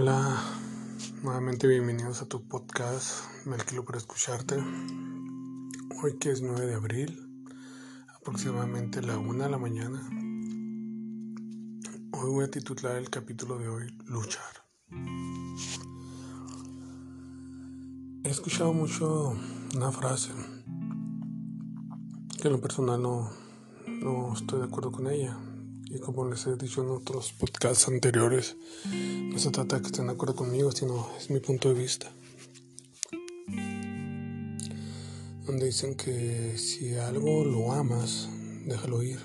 Hola, nuevamente bienvenidos a tu podcast. Me alquilo por escucharte. Hoy que es 9 de abril, aproximadamente la 1 de la mañana. Hoy voy a titular el capítulo de hoy Luchar. He escuchado mucho una frase que en lo personal no, no estoy de acuerdo con ella y como les he dicho en otros podcasts anteriores, no se trata de que estén de acuerdo conmigo, sino es mi punto de vista. Donde dicen que si algo lo amas, déjalo ir.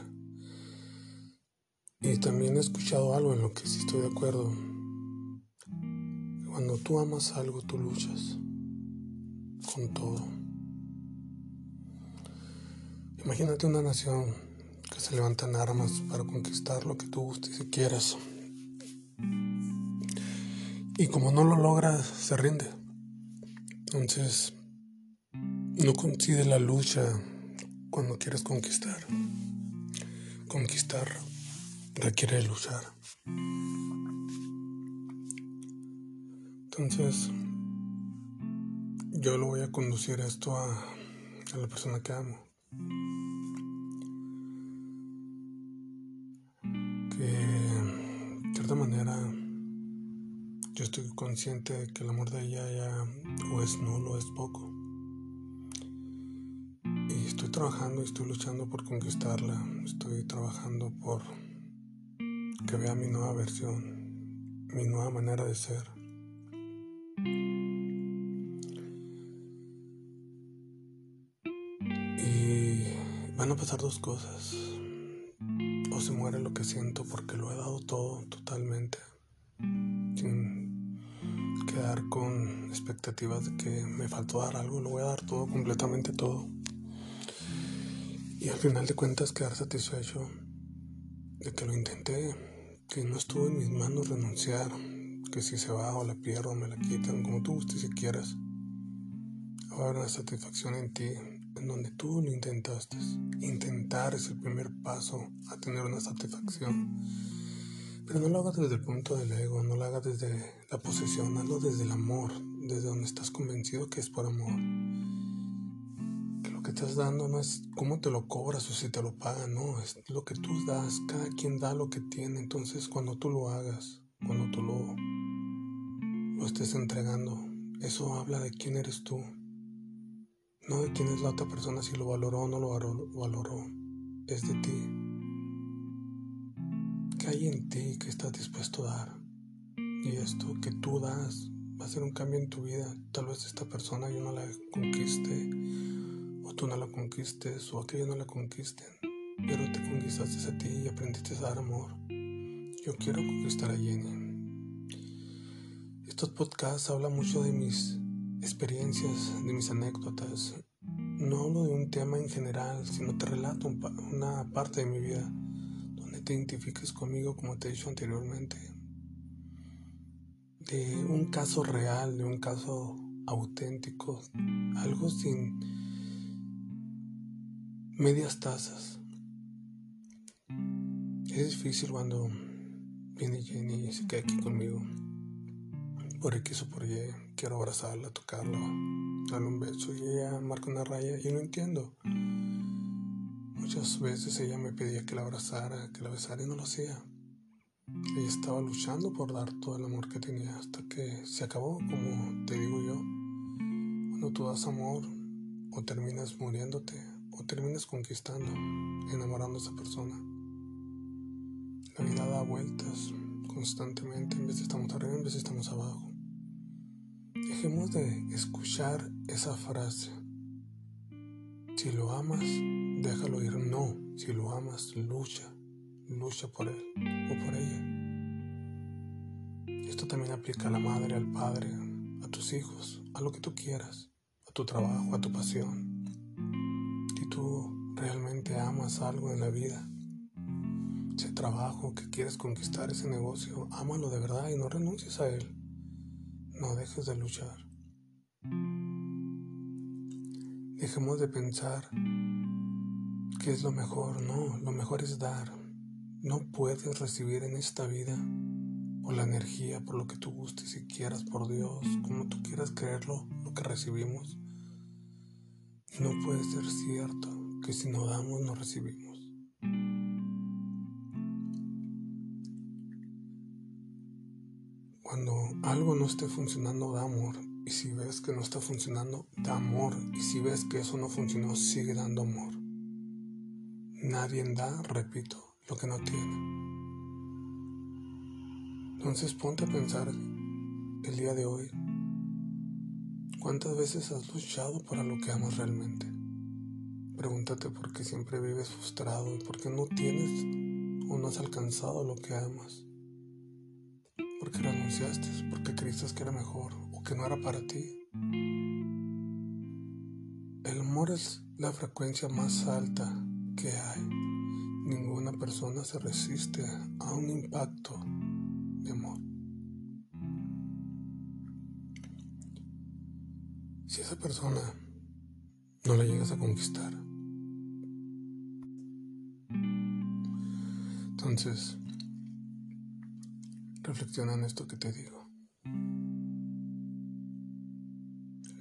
Y también he escuchado algo en lo que sí estoy de acuerdo. Cuando tú amas algo, tú luchas con todo. Imagínate una nación que se levantan armas para conquistar lo que tú gustes y quieras. Y como no lo logras, se rinde. Entonces, no consigue la lucha cuando quieres conquistar. Conquistar requiere luchar. Entonces, yo lo voy a conducir esto a la persona que amo. Manera yo estoy consciente de que el amor de ella ya o es nulo o es poco. Y estoy trabajando y estoy luchando por conquistarla. Estoy trabajando por que vea mi nueva versión, mi nueva manera de ser. Y van a pasar dos cosas muere lo que siento porque lo he dado todo totalmente, sin quedar con expectativas de que me faltó dar algo, lo voy a dar todo, completamente todo. Y al final de cuentas quedar satisfecho de que lo intenté, que no estuvo en mis manos renunciar, que si se va o la pierdo me la quitan, como tú gustes si quieras. Va a satisfacción en ti donde tú lo intentaste. Intentar es el primer paso a tener una satisfacción. Pero no lo hagas desde el punto del ego, no lo hagas desde la posesión, hazlo desde el amor, desde donde estás convencido que es por amor. Que lo que estás dando no es cómo te lo cobras o si te lo pagan, no, es lo que tú das, cada quien da lo que tiene. Entonces cuando tú lo hagas, cuando tú lo, lo estés entregando, eso habla de quién eres tú no de quién es la otra persona, si lo valoró o no lo valoró. Es de ti. ¿Qué hay en ti que estás dispuesto a dar? Y esto que tú das va a ser un cambio en tu vida. Tal vez esta persona yo no la conquiste, o tú no la conquistes, o aquellos no la conquisten. Pero te conquistaste a ti y aprendiste a dar amor. Yo quiero conquistar a Jenny. Estos podcasts hablan mucho de mis experiencias, de mis anécdotas. No hablo de un tema en general, sino te relato una parte de mi vida donde te identifiques conmigo como te he dicho anteriormente. De un caso real, de un caso auténtico, algo sin medias tazas. Es difícil cuando viene Jenny y se queda aquí conmigo por X o por Y, quiero abrazarla, tocarla, darle un beso y ella marca una raya y no entiendo. Muchas veces ella me pedía que la abrazara, que la besara y no lo hacía. Ella estaba luchando por dar todo el amor que tenía hasta que se acabó, como te digo yo. Cuando tú das amor, o terminas muriéndote, o terminas conquistando, enamorando a esa persona. La vida da vueltas constantemente, en vez de estamos arriba, en vez de estamos abajo. Dejemos de escuchar esa frase. Si lo amas, déjalo ir. No, si lo amas, lucha. Lucha por él o por ella. Esto también aplica a la madre, al padre, a tus hijos, a lo que tú quieras, a tu trabajo, a tu pasión. Si tú realmente amas algo en la vida, ese trabajo que quieres conquistar, ese negocio, ámalo de verdad y no renuncies a él. No dejes de luchar. Dejemos de pensar que es lo mejor. No, lo mejor es dar. No puedes recibir en esta vida por la energía, por lo que tú gustes y quieras, por Dios, como tú quieras creerlo, lo que recibimos. No puede ser cierto que si no damos, no recibimos. Cuando algo no esté funcionando, da amor. Y si ves que no está funcionando, da amor. Y si ves que eso no funcionó, sigue dando amor. Nadie da, repito, lo que no tiene. Entonces ponte a pensar el día de hoy, ¿cuántas veces has luchado para lo que amas realmente? Pregúntate por qué siempre vives frustrado y por qué no tienes o no has alcanzado lo que amas. ¿Por qué renunciaste? ¿Por qué creíste que era mejor o que no era para ti? El amor es la frecuencia más alta que hay. Ninguna persona se resiste a un impacto de amor. Si esa persona no la llegas a conquistar, entonces reflexiona en esto que te digo.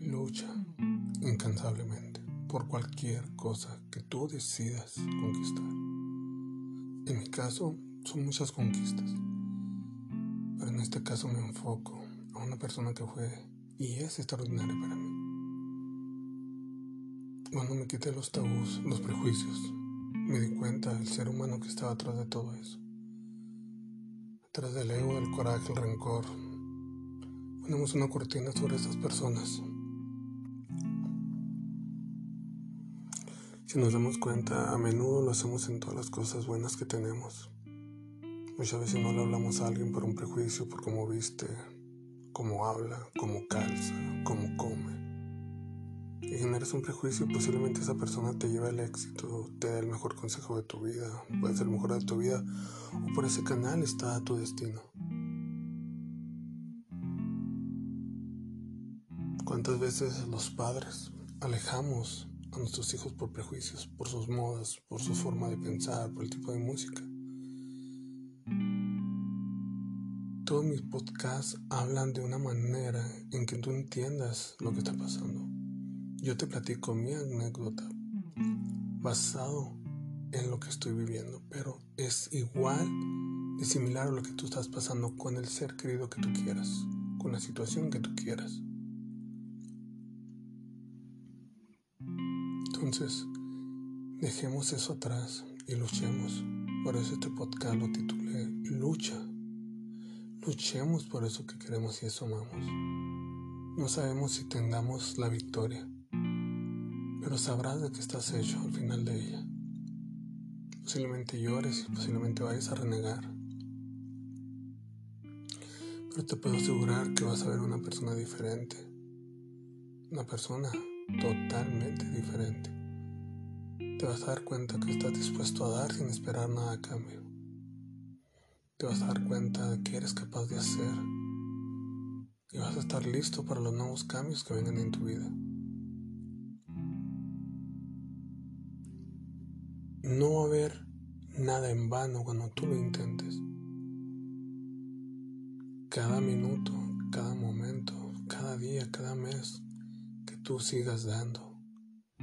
Lucha incansablemente por cualquier cosa que tú decidas conquistar. En mi caso, son muchas conquistas en este caso me enfoco a una persona que fue y es extraordinaria para mí. Cuando me quité los tabús, los prejuicios, me di cuenta del ser humano que estaba atrás de todo eso. Atrás del ego, el coraje, el rencor. Ponemos una cortina sobre esas personas. Si nos damos cuenta, a menudo lo hacemos en todas las cosas buenas que tenemos. Muchas veces no le hablamos a alguien por un prejuicio, por cómo viste, cómo habla, cómo calza, cómo come. Y generas un prejuicio posiblemente esa persona te lleva al éxito, te da el mejor consejo de tu vida, puede ser el mejor de tu vida, o por ese canal está tu destino. ¿Cuántas veces los padres alejamos a nuestros hijos por prejuicios, por sus modas, por su forma de pensar, por el tipo de música? Todos mis podcasts hablan de una manera en que tú entiendas lo que está pasando. Yo te platico mi anécdota basado en lo que estoy viviendo, pero es igual y similar a lo que tú estás pasando con el ser querido que tú quieras, con la situación que tú quieras. Entonces, dejemos eso atrás y luchemos. Por eso este podcast lo titulé Lucha Luchemos por eso que queremos y eso amamos. No sabemos si tengamos la victoria, pero sabrás de qué estás hecho al final de ella. Posiblemente llores y posiblemente vayas a renegar. Pero te puedo asegurar que vas a ver una persona diferente. Una persona totalmente diferente. Te vas a dar cuenta que estás dispuesto a dar sin esperar nada a cambio te vas a dar cuenta de que eres capaz de hacer y vas a estar listo para los nuevos cambios que vengan en tu vida. No va a haber nada en vano cuando tú lo intentes. Cada minuto, cada momento, cada día, cada mes que tú sigas dando,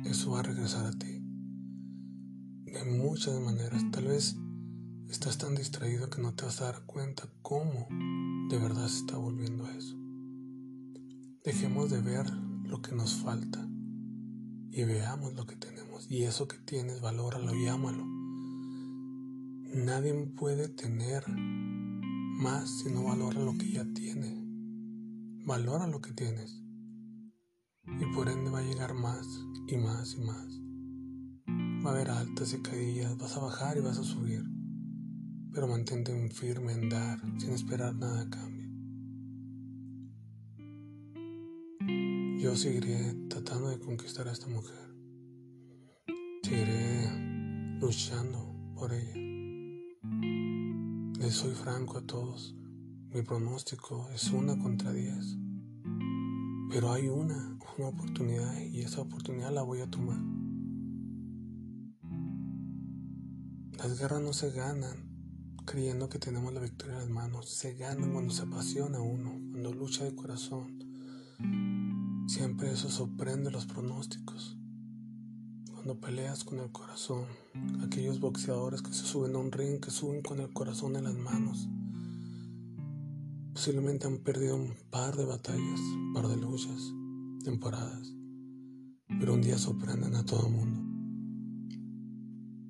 eso va a regresar a ti. De muchas maneras, tal vez Estás tan distraído que no te vas a dar cuenta cómo de verdad se está volviendo eso. Dejemos de ver lo que nos falta y veamos lo que tenemos. Y eso que tienes, valóralo y ámalo. Nadie puede tener más si no valora lo que ya tiene. Valora lo que tienes. Y por ende va a llegar más y más y más. Va a haber altas y caídas, vas a bajar y vas a subir pero mantente firme en dar sin esperar nada a cambio. Yo seguiré tratando de conquistar a esta mujer. Seguiré luchando por ella. Les soy franco a todos. Mi pronóstico es una contra diez. Pero hay una, una oportunidad y esa oportunidad la voy a tomar. Las guerras no se ganan creyendo que tenemos la victoria en las manos. Se gana cuando se apasiona uno, cuando lucha de corazón. Siempre eso sorprende los pronósticos. Cuando peleas con el corazón, aquellos boxeadores que se suben a un ring, que suben con el corazón en las manos, posiblemente han perdido un par de batallas, un par de luchas, temporadas, pero un día sorprenden a todo el mundo.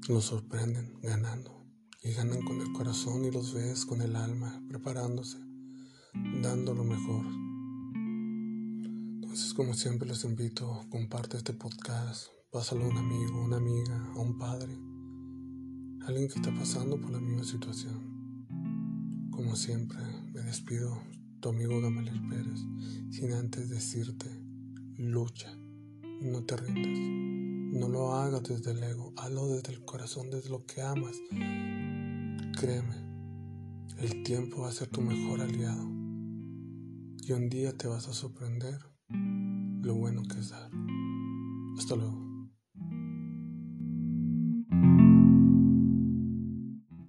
Los sorprenden ganando y ganan con el corazón y los ves con el alma, preparándose, dando lo mejor. Entonces, como siempre les invito, comparte este podcast, pásalo a un amigo, una amiga, a un padre, alguien que está pasando por la misma situación. Como siempre, me despido, tu amigo Gamaliel Pérez, sin antes decirte, lucha, no te rindas, no lo hagas desde el ego, hazlo desde el corazón, desde lo que amas. Créeme, el tiempo va a ser tu mejor aliado y un día te vas a sorprender lo bueno que es dar. Hasta luego.